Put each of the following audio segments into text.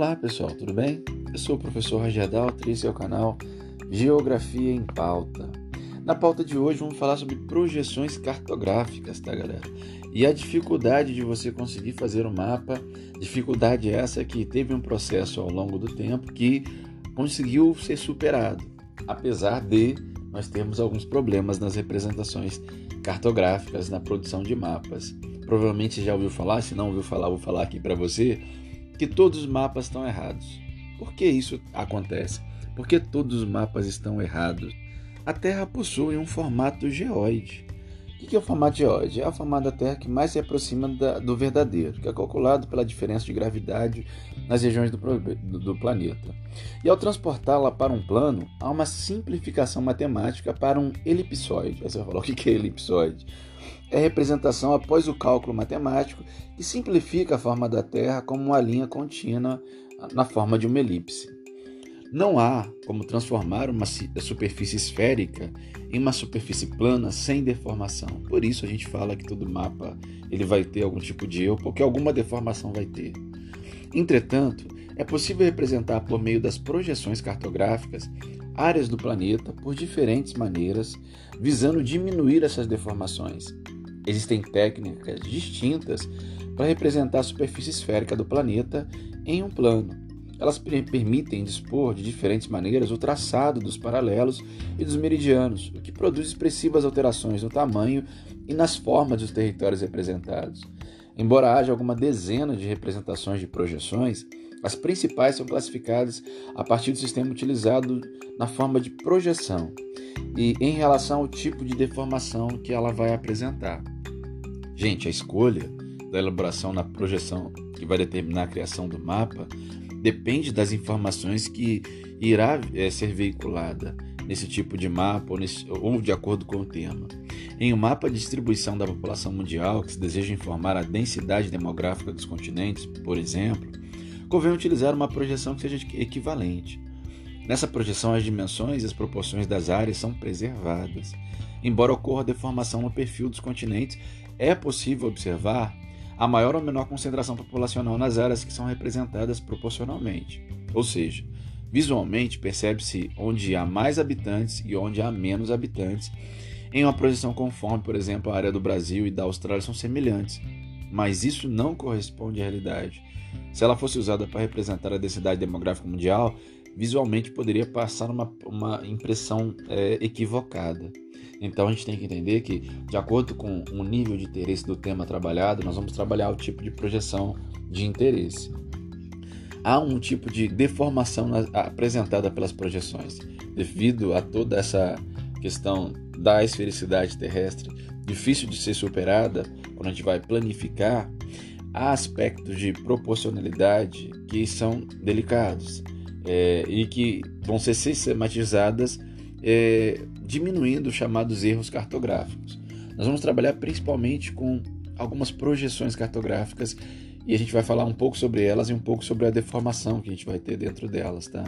Olá pessoal, tudo bem? Eu sou o professor Roger Daltri e é o canal Geografia em Pauta. Na pauta de hoje vamos falar sobre projeções cartográficas, tá galera? E a dificuldade de você conseguir fazer um mapa, dificuldade essa que teve um processo ao longo do tempo que conseguiu ser superado, apesar de nós termos alguns problemas nas representações cartográficas na produção de mapas. Provavelmente já ouviu falar, se não ouviu falar, vou falar aqui para você que todos os mapas estão errados. Por que isso acontece? Porque todos os mapas estão errados. A Terra possui um formato geoide. O que é o formato geoide? É o formato da Terra que mais se aproxima da, do verdadeiro, que é calculado pela diferença de gravidade nas regiões do, do, do planeta. E ao transportá-la para um plano, há uma simplificação matemática para um elipsoide. Aí você vai falar, o que é elipsoide? É representação após o cálculo matemático que simplifica a forma da Terra como uma linha contínua na forma de uma elipse. Não há como transformar uma superfície esférica em uma superfície plana sem deformação. Por isso a gente fala que todo mapa ele vai ter algum tipo de erro, porque alguma deformação vai ter. Entretanto, é possível representar por meio das projeções cartográficas áreas do planeta por diferentes maneiras, visando diminuir essas deformações. Existem técnicas distintas para representar a superfície esférica do planeta em um plano. Elas permitem dispor de diferentes maneiras o traçado dos paralelos e dos meridianos, o que produz expressivas alterações no tamanho e nas formas dos territórios representados. Embora haja alguma dezena de representações de projeções, as principais são classificadas a partir do sistema utilizado na forma de projeção e em relação ao tipo de deformação que ela vai apresentar. Gente, a escolha da elaboração na projeção que vai determinar a criação do mapa depende das informações que irá é, ser veiculada nesse tipo de mapa ou, nesse, ou de acordo com o tema. Em um mapa de distribuição da população mundial que se deseja informar a densidade demográfica dos continentes, por exemplo, convém utilizar uma projeção que seja equivalente. Nessa projeção, as dimensões e as proporções das áreas são preservadas. Embora ocorra deformação no perfil dos continentes, é possível observar a maior ou menor concentração populacional nas áreas que são representadas proporcionalmente. Ou seja, visualmente percebe-se onde há mais habitantes e onde há menos habitantes, em uma projeção conforme, por exemplo, a área do Brasil e da Austrália são semelhantes. Mas isso não corresponde à realidade. Se ela fosse usada para representar a densidade demográfica mundial, visualmente poderia passar uma, uma impressão é, equivocada. Então a gente tem que entender que, de acordo com o nível de interesse do tema trabalhado, nós vamos trabalhar o tipo de projeção de interesse. Há um tipo de deformação na, apresentada pelas projeções, devido a toda essa questão da esfericidade terrestre, difícil de ser superada quando a gente vai planificar. Há aspectos de proporcionalidade que são delicados é, e que vão ser sistematizadas é, diminuindo os chamados erros cartográficos. Nós vamos trabalhar principalmente com algumas projeções cartográficas e a gente vai falar um pouco sobre elas e um pouco sobre a deformação que a gente vai ter dentro delas, tá?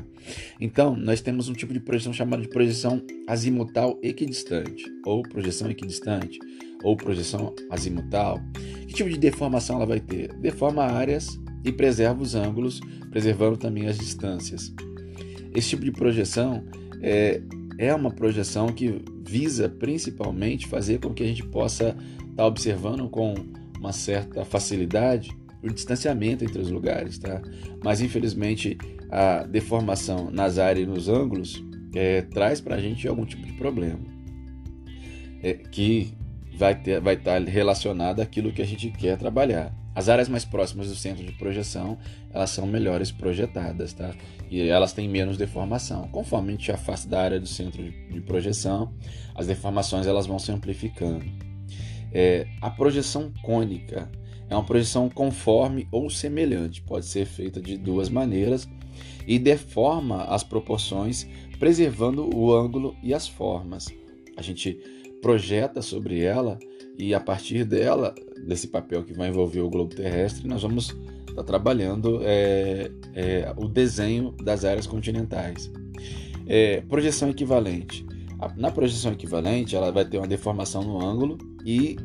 Então, nós temos um tipo de projeção chamada de projeção azimutal equidistante, ou projeção equidistante, ou projeção azimutal. Que tipo de deformação ela vai ter? Deforma áreas e preserva os ângulos, preservando também as distâncias. Esse tipo de projeção é, é uma projeção que visa principalmente fazer com que a gente possa estar tá observando com uma certa facilidade o distanciamento entre os lugares, tá? Mas infelizmente a deformação nas áreas e nos ângulos é, traz para a gente algum tipo de problema é, que vai ter, vai estar tá relacionado àquilo que a gente quer trabalhar. As áreas mais próximas do centro de projeção, elas são melhores projetadas, tá? E elas têm menos deformação. Conforme a gente afasta da área do centro de projeção, as deformações elas vão se amplificando. É, a projeção cônica é uma projeção conforme ou semelhante, pode ser feita de duas maneiras e deforma as proporções, preservando o ângulo e as formas. A gente projeta sobre ela e a partir dela, desse papel que vai envolver o globo terrestre, nós vamos estar tá trabalhando é, é, o desenho das áreas continentais. É, projeção equivalente. Na projeção equivalente, ela vai ter uma deformação no ângulo e,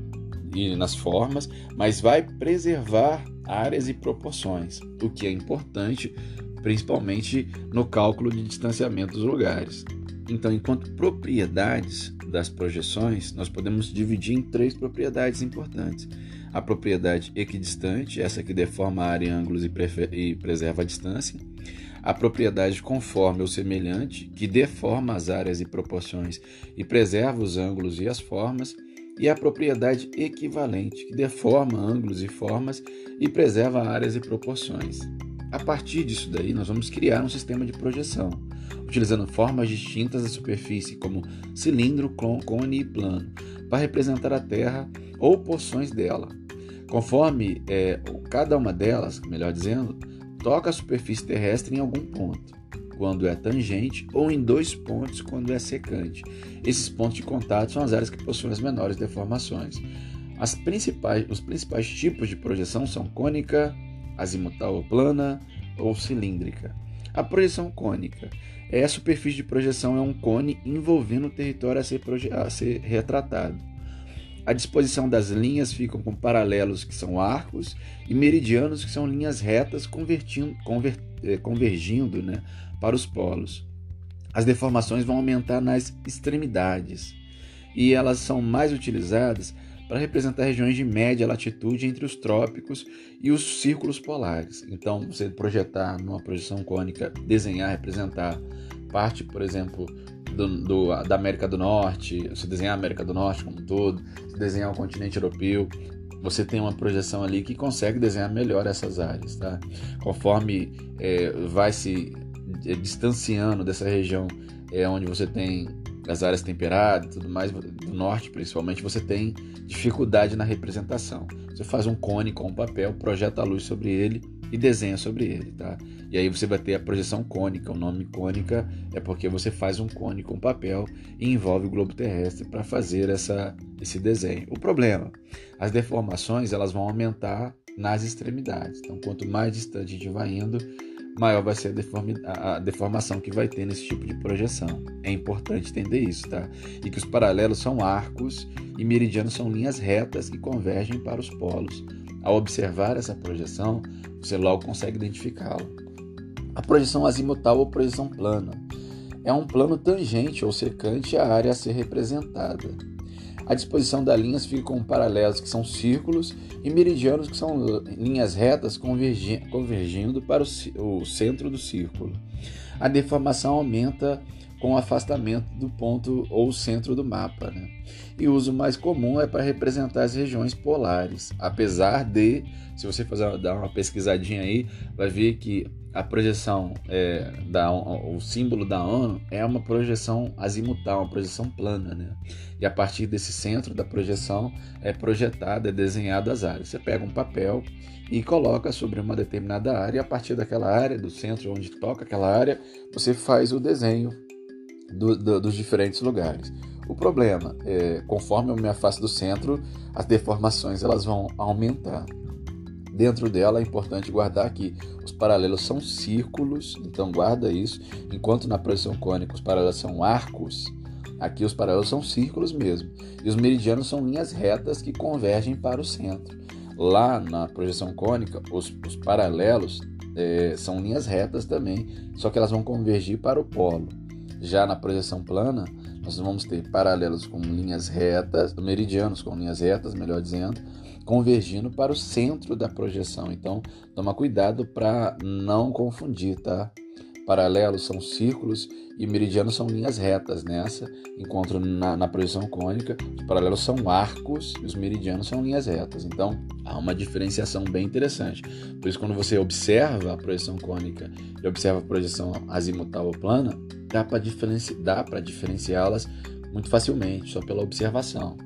e nas formas, mas vai preservar áreas e proporções, o que é importante principalmente no cálculo de distanciamento dos lugares. Então, enquanto propriedades das projeções, nós podemos dividir em três propriedades importantes. A propriedade equidistante, essa que deforma a área em ângulos e, e preserva a distância. A propriedade conforme ou semelhante, que deforma as áreas e proporções e preserva os ângulos e as formas. E a propriedade equivalente, que deforma ângulos e formas e preserva áreas e proporções. A partir disso daí, nós vamos criar um sistema de projeção, utilizando formas distintas da superfície, como cilindro, cone e plano, para representar a Terra ou porções dela. Conforme é, cada uma delas, melhor dizendo, toca a superfície terrestre em algum ponto, quando é tangente, ou em dois pontos, quando é secante. Esses pontos de contato são as áreas que possuem as menores deformações. As principais, os principais tipos de projeção são cônica, azimutal ou plana ou cilíndrica. A projeção cônica é a superfície de projeção é um cone envolvendo o território a ser, a ser retratado. A disposição das linhas ficam com paralelos que são arcos e meridianos que são linhas retas convertindo, conver, eh, convergindo né, para os polos. As deformações vão aumentar nas extremidades e elas são mais utilizadas para representar regiões de média latitude entre os trópicos e os círculos polares. Então, você projetar numa projeção cônica, desenhar, representar parte, por exemplo, do, do, da América do Norte, se desenhar a América do Norte como um todo, se desenhar o continente europeu, você tem uma projeção ali que consegue desenhar melhor essas áreas, tá? Conforme é, vai se é, distanciando dessa região é, onde você tem as áreas temperadas e tudo mais, do norte principalmente, você tem dificuldade na representação. Você faz um cone com um papel, projeta a luz sobre ele e desenha sobre ele, tá? E aí você vai ter a projeção cônica. O nome cônica é porque você faz um cone com papel e envolve o globo terrestre para fazer essa, esse desenho. O problema, as deformações elas vão aumentar nas extremidades. Então, quanto mais distante a gente vai indo, maior vai ser a, deformação que vai ter nesse tipo de projeção. É importante entender isso, tá? E que os paralelos são arcos e meridianos são linhas retas que convergem para os polos. Ao observar essa projeção, você logo consegue identificá-la. A projeção azimutal ou projeção plana é um plano tangente ou secante à área a ser representada. A disposição das linhas fica com paralelos, que são círculos, e meridianos, que são linhas retas convergi convergindo para o centro do círculo. A deformação aumenta com afastamento do ponto ou centro do mapa. Né? E o uso mais comum é para representar as regiões polares, apesar de, se você fazer, dar uma pesquisadinha aí, vai ver que a projeção é, da o símbolo da ONU é uma projeção azimutal, uma projeção plana, né? E a partir desse centro da projeção é projetada, é desenhado as áreas. Você pega um papel e coloca sobre uma determinada área, e a partir daquela área, do centro onde toca aquela área, você faz o desenho do, do, dos diferentes lugares. O problema é, conforme eu me afasto do centro, as deformações elas vão aumentar. Dentro dela é importante guardar que os paralelos são círculos, então guarda isso, enquanto na projeção cônica os paralelos são arcos, aqui os paralelos são círculos mesmo. E os meridianos são linhas retas que convergem para o centro. Lá na projeção cônica, os, os paralelos é, são linhas retas também, só que elas vão convergir para o polo. Já na projeção plana, nós vamos ter paralelos com linhas retas, meridianos com linhas retas, melhor dizendo, convergindo para o centro da projeção. Então, toma cuidado para não confundir, tá? Paralelos são círculos e meridianos são linhas retas nessa, enquanto na, na, projeção cônica os paralelos são arcos e os meridianos são linhas retas. Então há uma diferenciação bem interessante. Por isso, quando você observa a projeção cônica e observa a projeção azimutal ou plana, dá para diferenci diferenciá-las muito facilmente, só pela observação.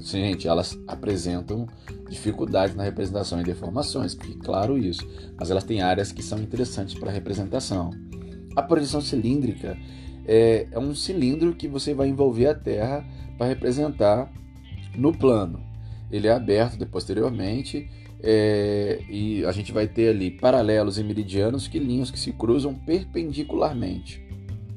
Gente, elas apresentam dificuldades na representação e deformações, porque claro isso, mas elas têm áreas que são interessantes para a representação. A projeção cilíndrica é, é um cilindro que você vai envolver a Terra para representar no plano. Ele é aberto posteriormente é, e a gente vai ter ali paralelos e meridianos que linhas que se cruzam perpendicularmente.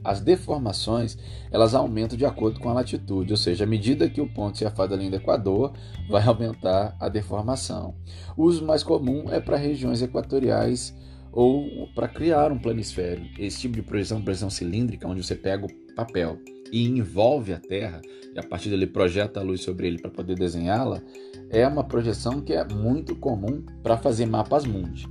As deformações, elas aumentam de acordo com a latitude, ou seja, à medida que o ponto se afasta linha do Equador, vai aumentar a deformação. O uso mais comum é para regiões equatoriais ou para criar um planisfério. Esse tipo de projeção, projeção cilíndrica, onde você pega o papel e envolve a Terra, e a partir dele projeta a luz sobre ele para poder desenhá-la, é uma projeção que é muito comum para fazer mapas mundi.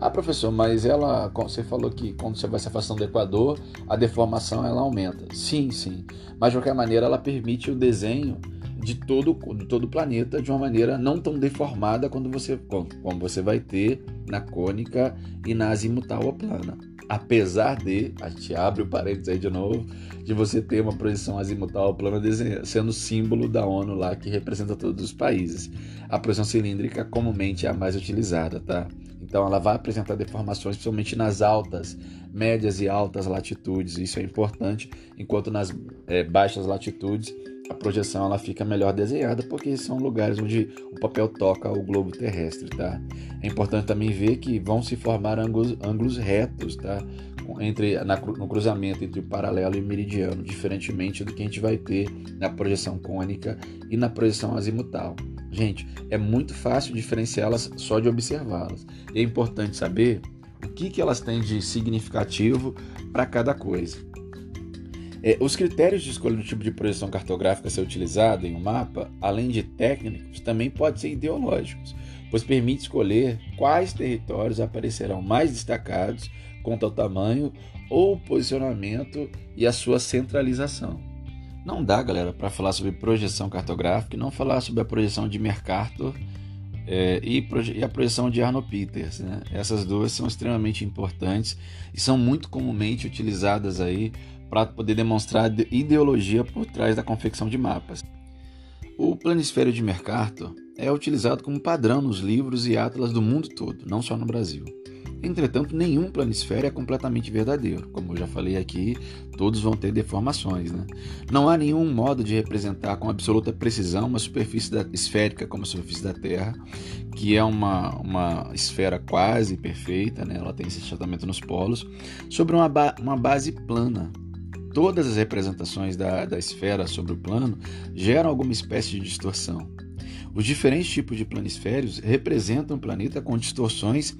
Ah, professor, mas ela, você falou que quando você vai se afastando do Equador, a deformação ela aumenta. Sim, sim. Mas de qualquer maneira, ela permite o desenho de todo, de todo o planeta de uma maneira não tão deformada quando você, como você vai ter na cônica e na azimutal ou plana. Apesar de, a gente abre o parênteses aí de novo, de você ter uma projeção azimutal ou plana sendo símbolo da ONU lá que representa todos os países. A projeção cilíndrica comumente é a mais utilizada, tá? Então ela vai apresentar deformações, principalmente nas altas, médias e altas latitudes. Isso é importante, enquanto nas é, baixas latitudes a projeção ela fica melhor desenhada porque são lugares onde o papel toca o globo terrestre, tá? É importante também ver que vão se formar ângulos, ângulos retos, tá? Entre, na, no cruzamento entre o paralelo e o meridiano, diferentemente do que a gente vai ter na projeção cônica e na projeção azimutal. Gente, é muito fácil diferenciá-las só de observá-las. É importante saber o que, que elas têm de significativo para cada coisa. É, os critérios de escolha do tipo de projeção cartográfica a ser utilizado em um mapa, além de técnicos, também podem ser ideológicos, pois permite escolher quais territórios aparecerão mais destacados quanto ao tamanho ou posicionamento e a sua centralização. Não dá, galera, para falar sobre projeção cartográfica e não falar sobre a projeção de Mercator é, e, e, a projeção de Arno Peters. Né? Essas duas são extremamente importantes e são muito comumente utilizadas aí para poder demonstrar ideologia por trás da confecção de mapas. O planisfério de Mercator é utilizado como padrão nos livros e atlas do mundo todo, não só no Brasil. Entretanto, nenhum planisfério é completamente verdadeiro. Como eu já falei aqui, todos vão ter deformações. Né? Não há nenhum modo de representar com absoluta precisão uma superfície da, esférica como a superfície da Terra, que é uma, uma esfera quase perfeita, né? ela tem esse achatamento nos polos, sobre uma, ba uma base plana. Todas as representações da, da esfera sobre o plano geram alguma espécie de distorção. Os diferentes tipos de planisférios representam o planeta com distorções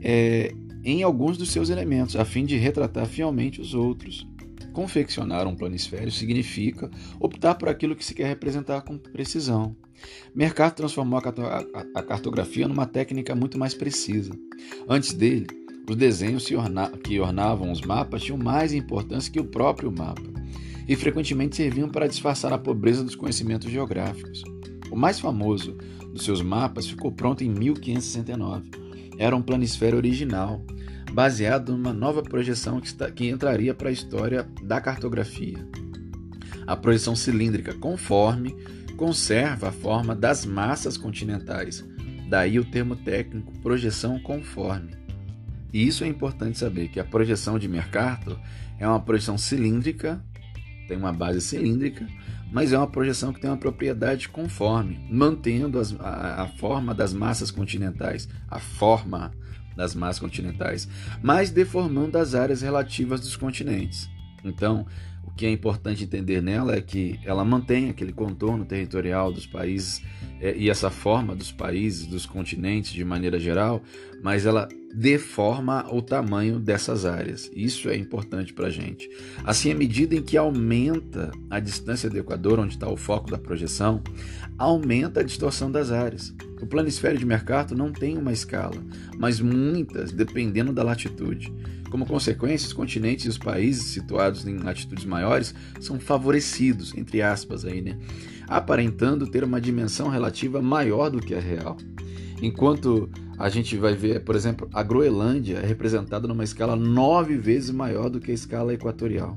é, em alguns dos seus elementos, a fim de retratar fielmente os outros. Confeccionar um planisfério significa optar por aquilo que se quer representar com precisão. Mercato transformou a cartografia numa técnica muito mais precisa. Antes dele, os desenhos que ornavam os mapas tinham mais importância que o próprio mapa e frequentemente serviam para disfarçar a pobreza dos conhecimentos geográficos. O mais famoso dos seus mapas ficou pronto em 1569. Era um planisfério original, baseado numa nova projeção que, está, que entraria para a história da cartografia. A projeção cilíndrica conforme conserva a forma das massas continentais, daí o termo técnico projeção conforme. E isso é importante saber que a projeção de Mercator é uma projeção cilíndrica, tem uma base cilíndrica, mas é uma projeção que tem uma propriedade conforme, mantendo as, a, a forma das massas continentais, a forma das massas continentais, mas deformando as áreas relativas dos continentes. Então, que é importante entender nela é que ela mantém aquele contorno territorial dos países é, e essa forma dos países, dos continentes de maneira geral, mas ela deforma o tamanho dessas áreas. Isso é importante para a gente. Assim, à medida em que aumenta a distância do Equador, onde está o foco da projeção, aumenta a distorção das áreas. O planisfério de Mercator não tem uma escala, mas muitas, dependendo da latitude. Como consequência, os continentes e os países situados em latitudes maiores são favorecidos, entre aspas, aí, né? aparentando ter uma dimensão relativa maior do que a real. Enquanto a gente vai ver, por exemplo, a Groenlândia é representada numa escala nove vezes maior do que a escala equatorial,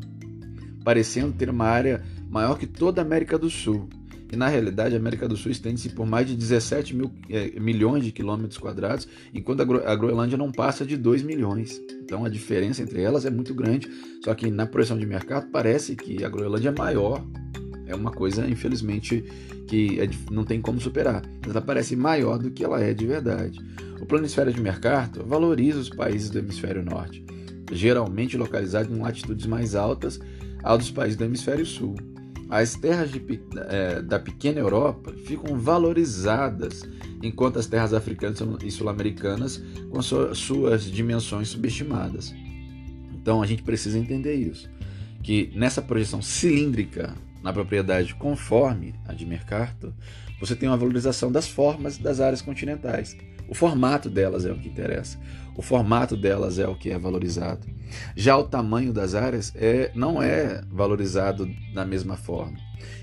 parecendo ter uma área maior que toda a América do Sul. E na realidade, a América do Sul estende-se por mais de 17 mil, é, milhões de quilômetros quadrados, enquanto a, Gro a Groenlândia não passa de 2 milhões. Então a diferença entre elas é muito grande. Só que na projeção de mercado parece que a Groenlândia é maior. É uma coisa, infelizmente, que é, não tem como superar. Ela parece maior do que ela é de verdade. O planisfério de Mercator valoriza os países do hemisfério norte, geralmente localizado em latitudes mais altas ao dos países do hemisfério sul. As terras de, é, da pequena Europa ficam valorizadas, enquanto as terras africanas e sul-americanas com suas dimensões subestimadas. Então a gente precisa entender isso, que nessa projeção cilíndrica na propriedade conforme a de Mercator, você tem uma valorização das formas das áreas continentais. O formato delas é o que interessa. O formato delas é o que é valorizado. Já o tamanho das áreas é, não é valorizado da mesma forma.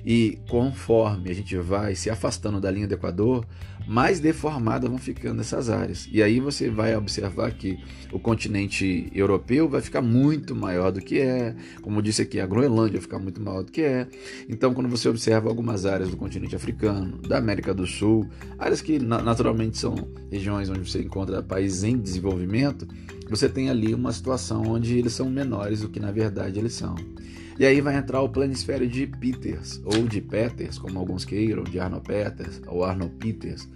E conforme a gente vai se afastando da linha do Equador, mais deformadas vão ficando essas áreas. E aí você vai observar que o continente europeu vai ficar muito maior do que é. Como eu disse aqui, a Groenlândia vai ficar muito maior do que é. Então, quando você observa algumas áreas do continente africano, da América do Sul, áreas que naturalmente são regiões onde você encontra países em desenvolvimento, você tem ali uma situação onde eles são menores do que na verdade eles são. E aí vai entrar o planisfério de Peters, ou de Peters, como alguns queiram, de Arno Peters ou Arno Peters,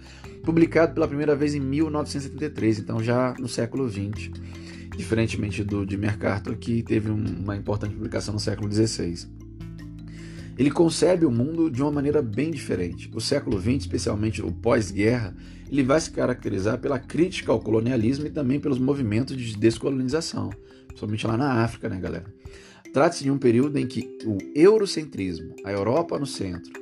publicado pela primeira vez em 1973, então já no século XX, diferentemente do de Mercator, que teve uma importante publicação no século XVI. Ele concebe o mundo de uma maneira bem diferente. O século XX, especialmente o pós-guerra, ele vai se caracterizar pela crítica ao colonialismo e também pelos movimentos de descolonização, principalmente lá na África, né, galera? Trata-se de um período em que o eurocentrismo, a Europa no centro,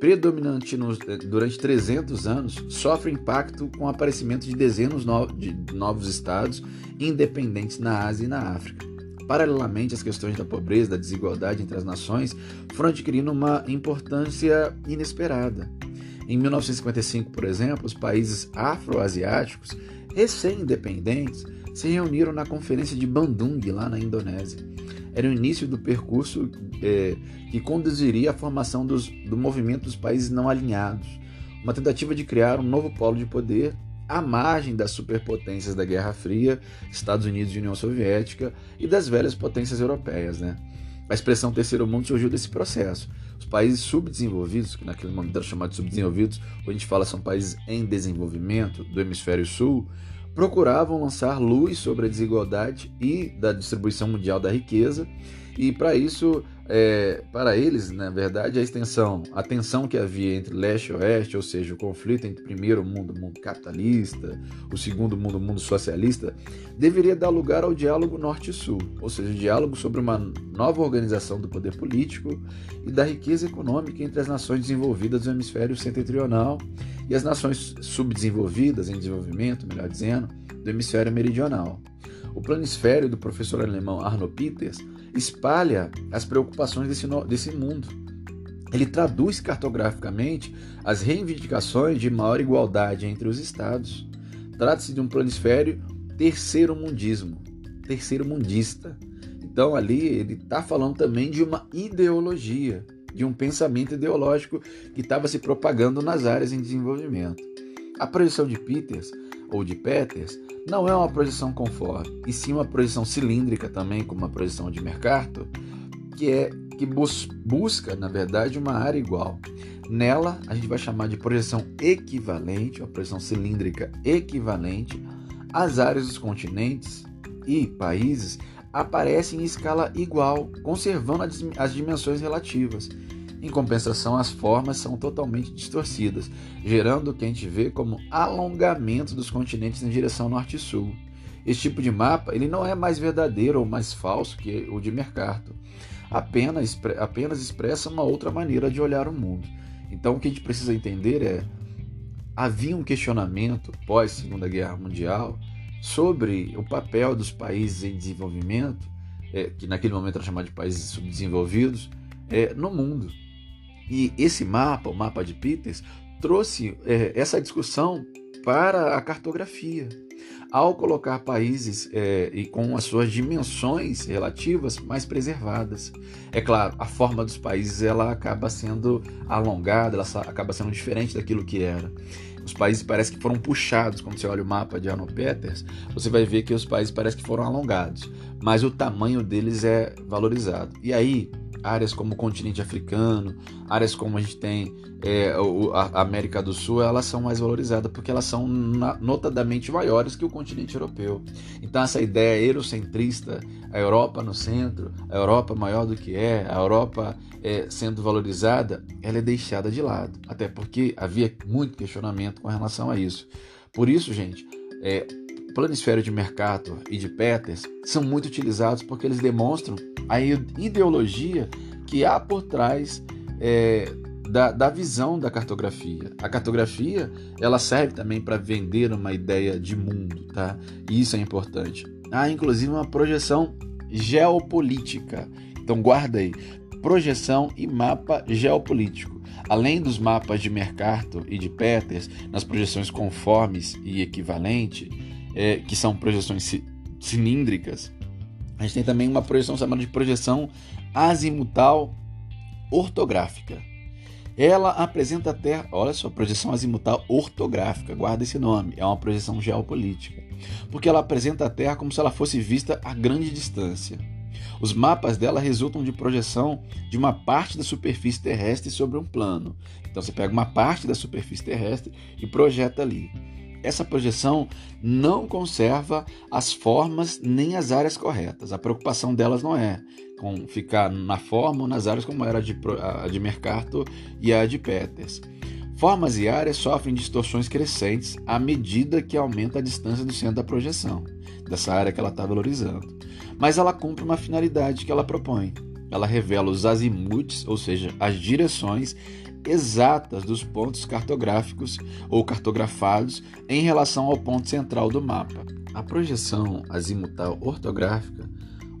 predominante nos, eh, durante 300 anos, sofre impacto com o aparecimento de dezenas de novos estados independentes na Ásia e na África. Paralelamente, as questões da pobreza, da desigualdade entre as nações foram adquirindo uma importância inesperada. Em 1955, por exemplo, os países afroasiáticos, recém-independentes, se reuniram na Conferência de Bandung, lá na Indonésia era o início do percurso é, que conduziria à formação dos, do movimento dos países não alinhados, uma tentativa de criar um novo polo de poder à margem das superpotências da Guerra Fria, Estados Unidos e União Soviética, e das velhas potências europeias. Né? A expressão terceiro mundo surgiu desse processo. Os países subdesenvolvidos, que naquele momento eram chamados de subdesenvolvidos, hoje a gente fala são países em desenvolvimento do hemisfério sul, procuravam lançar luz sobre a desigualdade e da distribuição mundial da riqueza, e para isso, é, para eles, na verdade, a extensão, a tensão que havia entre leste e oeste, ou seja, o conflito entre o primeiro mundo, o mundo capitalista, o segundo mundo, o mundo socialista, deveria dar lugar ao diálogo norte-sul, ou seja, diálogo sobre uma nova organização do poder político e da riqueza econômica entre as nações desenvolvidas do hemisfério setentrional e as nações subdesenvolvidas, em desenvolvimento, melhor dizendo, do hemisfério meridional. O planisfério do professor alemão Arno Peters espalha as preocupações desse, desse mundo. Ele traduz cartograficamente as reivindicações de maior igualdade entre os estados. Trata-se de um planisfério terceiro mundismo, terceiro mundista. Então ali ele está falando também de uma ideologia, de um pensamento ideológico que estava se propagando nas áreas em desenvolvimento. A projeção de Peters, ou de Peters, não é uma projeção conforme, e sim uma projeção cilíndrica também, como a projeção de Mercator, que é que bus busca, na verdade, uma área igual. Nela, a gente vai chamar de projeção equivalente, uma projeção cilíndrica equivalente, as áreas dos continentes e países aparecem em escala igual, conservando as dimensões relativas. Em compensação, as formas são totalmente distorcidas, gerando o que a gente vê como alongamento dos continentes em direção norte e sul. Esse tipo de mapa ele não é mais verdadeiro ou mais falso que o de Mercator, apenas, apenas expressa uma outra maneira de olhar o mundo. Então, o que a gente precisa entender é: havia um questionamento pós Segunda Guerra Mundial sobre o papel dos países em desenvolvimento, é, que naquele momento era chamado de países subdesenvolvidos, é, no mundo. E esse mapa, o mapa de Peters, trouxe é, essa discussão para a cartografia. Ao colocar países é, e com as suas dimensões relativas mais preservadas. É claro, a forma dos países ela acaba sendo alongada, ela acaba sendo diferente daquilo que era. Os países parecem que foram puxados, quando você olha o mapa de Arno Peters, você vai ver que os países parecem que foram alongados, mas o tamanho deles é valorizado. E aí, áreas como o continente africano, áreas como a gente tem é, a América do Sul, elas são mais valorizadas porque elas são notadamente maiores que o continente europeu. Então essa ideia eurocentrista, a Europa no centro, a Europa maior do que é, a Europa é, sendo valorizada, ela é deixada de lado. Até porque havia muito questionamento com relação a isso. Por isso, gente, é, planisfério de Mercator e de Peters são muito utilizados porque eles demonstram a ideologia que há por trás é, da, da, visão da cartografia. A cartografia ela serve também para vender uma ideia de mundo, tá? E isso é importante. Há inclusive uma projeção geopolítica. Então guarda aí, projeção e mapa geopolítico. Além dos mapas de Mercator e de Peters, nas projeções conformes e equivalente, é, que são projeções cilíndricas, a gente tem também uma projeção chamada de projeção azimutal ortográfica. Ela apresenta a Terra, olha só, projeção azimutal ortográfica, guarda esse nome, é uma projeção geopolítica, porque ela apresenta a Terra como se ela fosse vista a grande distância. Os mapas dela resultam de projeção de uma parte da superfície terrestre sobre um plano. Então você pega uma parte da superfície terrestre e projeta ali essa projeção não conserva as formas nem as áreas corretas. A preocupação delas não é com ficar na forma ou nas áreas como era de, a de Mercator e a de Peters. Formas e áreas sofrem distorções crescentes à medida que aumenta a distância do centro da projeção, dessa área que ela está valorizando. Mas ela cumpre uma finalidade que ela propõe. Ela revela os azimutes, ou seja, as direções exatas dos pontos cartográficos ou cartografados em relação ao ponto central do mapa. A projeção azimutal ortográfica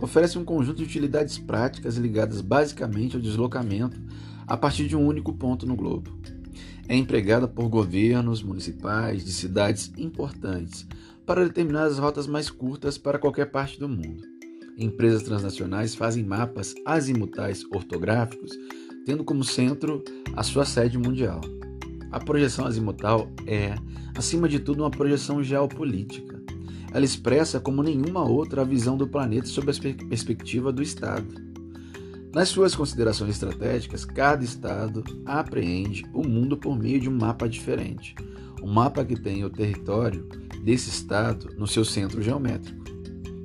oferece um conjunto de utilidades práticas ligadas basicamente ao deslocamento a partir de um único ponto no globo. É empregada por governos municipais de cidades importantes para determinar as rotas mais curtas para qualquer parte do mundo. Empresas transnacionais fazem mapas azimutais ortográficos tendo como centro a sua sede mundial. A projeção azimutal é, acima de tudo, uma projeção geopolítica. Ela expressa como nenhuma outra a visão do planeta sob a perspectiva do Estado. Nas suas considerações estratégicas, cada Estado apreende o mundo por meio de um mapa diferente. Um mapa que tem o território desse Estado no seu centro geométrico.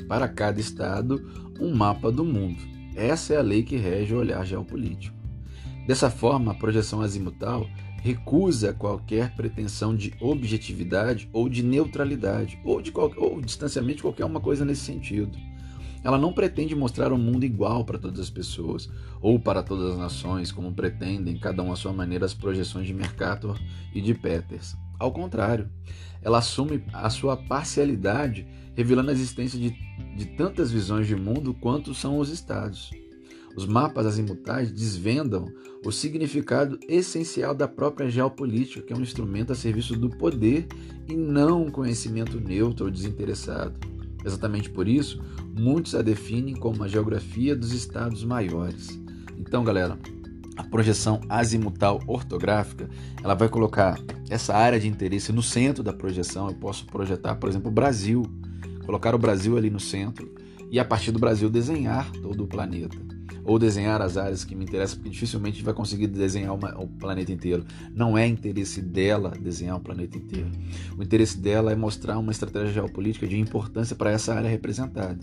Para cada Estado, um mapa do mundo. Essa é a lei que rege o olhar geopolítico. Dessa forma, a projeção azimutal recusa qualquer pretensão de objetividade ou de neutralidade ou de qualquer, ou distanciamento de qualquer uma coisa nesse sentido. Ela não pretende mostrar um mundo igual para todas as pessoas ou para todas as nações, como pretendem, cada um à sua maneira, as projeções de Mercator e de Peters. Ao contrário, ela assume a sua parcialidade, revelando a existência de, de tantas visões de mundo quanto são os estados. Os mapas azimutais desvendam o significado essencial da própria geopolítica, que é um instrumento a serviço do poder e não um conhecimento neutro ou desinteressado. Exatamente por isso, muitos a definem como a geografia dos estados maiores. Então, galera, a projeção azimutal ortográfica, ela vai colocar essa área de interesse no centro da projeção. Eu posso projetar, por exemplo, o Brasil, colocar o Brasil ali no centro e a partir do Brasil desenhar todo o planeta ou desenhar as áreas que me interessam, porque dificilmente vai conseguir desenhar uma, o planeta inteiro. Não é interesse dela desenhar o planeta inteiro. O interesse dela é mostrar uma estratégia geopolítica de importância para essa área representada,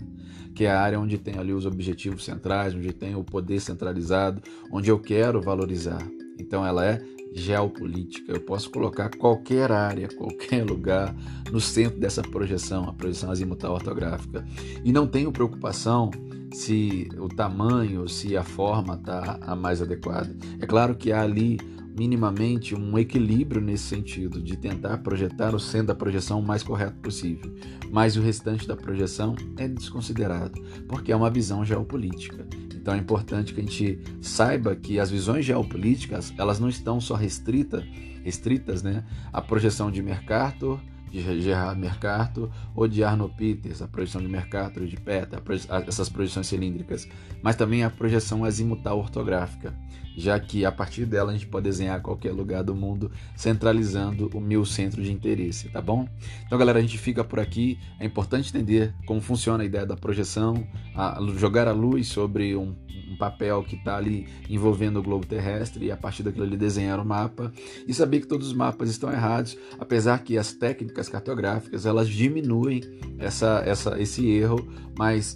que é a área onde tem ali os objetivos centrais, onde tem o poder centralizado, onde eu quero valorizar. Então ela é geopolítica. Eu posso colocar qualquer área, qualquer lugar no centro dessa projeção, a projeção azimutal ortográfica. E não tenho preocupação se o tamanho, se a forma está a mais adequada. É claro que há ali minimamente um equilíbrio nesse sentido, de tentar projetar o centro da projeção o mais correto possível. Mas o restante da projeção é desconsiderado, porque é uma visão geopolítica. Então é importante que a gente saiba que as visões geopolíticas, elas não estão só restritas, restritas né, à projeção de Mercator, de Gerard Mercator ou de Arno Peters, a projeção de Mercator de Peta, essas projeções cilíndricas, mas também a projeção azimutal ortográfica, já que a partir dela a gente pode desenhar qualquer lugar do mundo centralizando o meu centro de interesse, tá bom? Então, galera, a gente fica por aqui. É importante entender como funciona a ideia da projeção, a, jogar a luz sobre um, um papel que está ali envolvendo o globo terrestre e a partir daquilo ali desenhar o mapa e saber que todos os mapas estão errados, apesar que as técnicas cartográficas elas diminuem essa, essa, esse erro, mas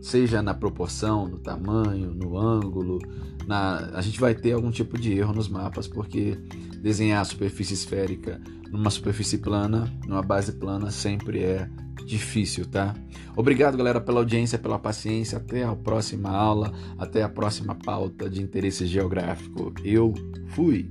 seja na proporção, no tamanho, no ângulo, na, a gente vai ter algum tipo de erro nos mapas, porque desenhar a superfície esférica numa superfície plana, numa base plana, sempre é difícil, tá? Obrigado, galera, pela audiência, pela paciência. Até a próxima aula, até a próxima pauta de interesse geográfico. Eu fui!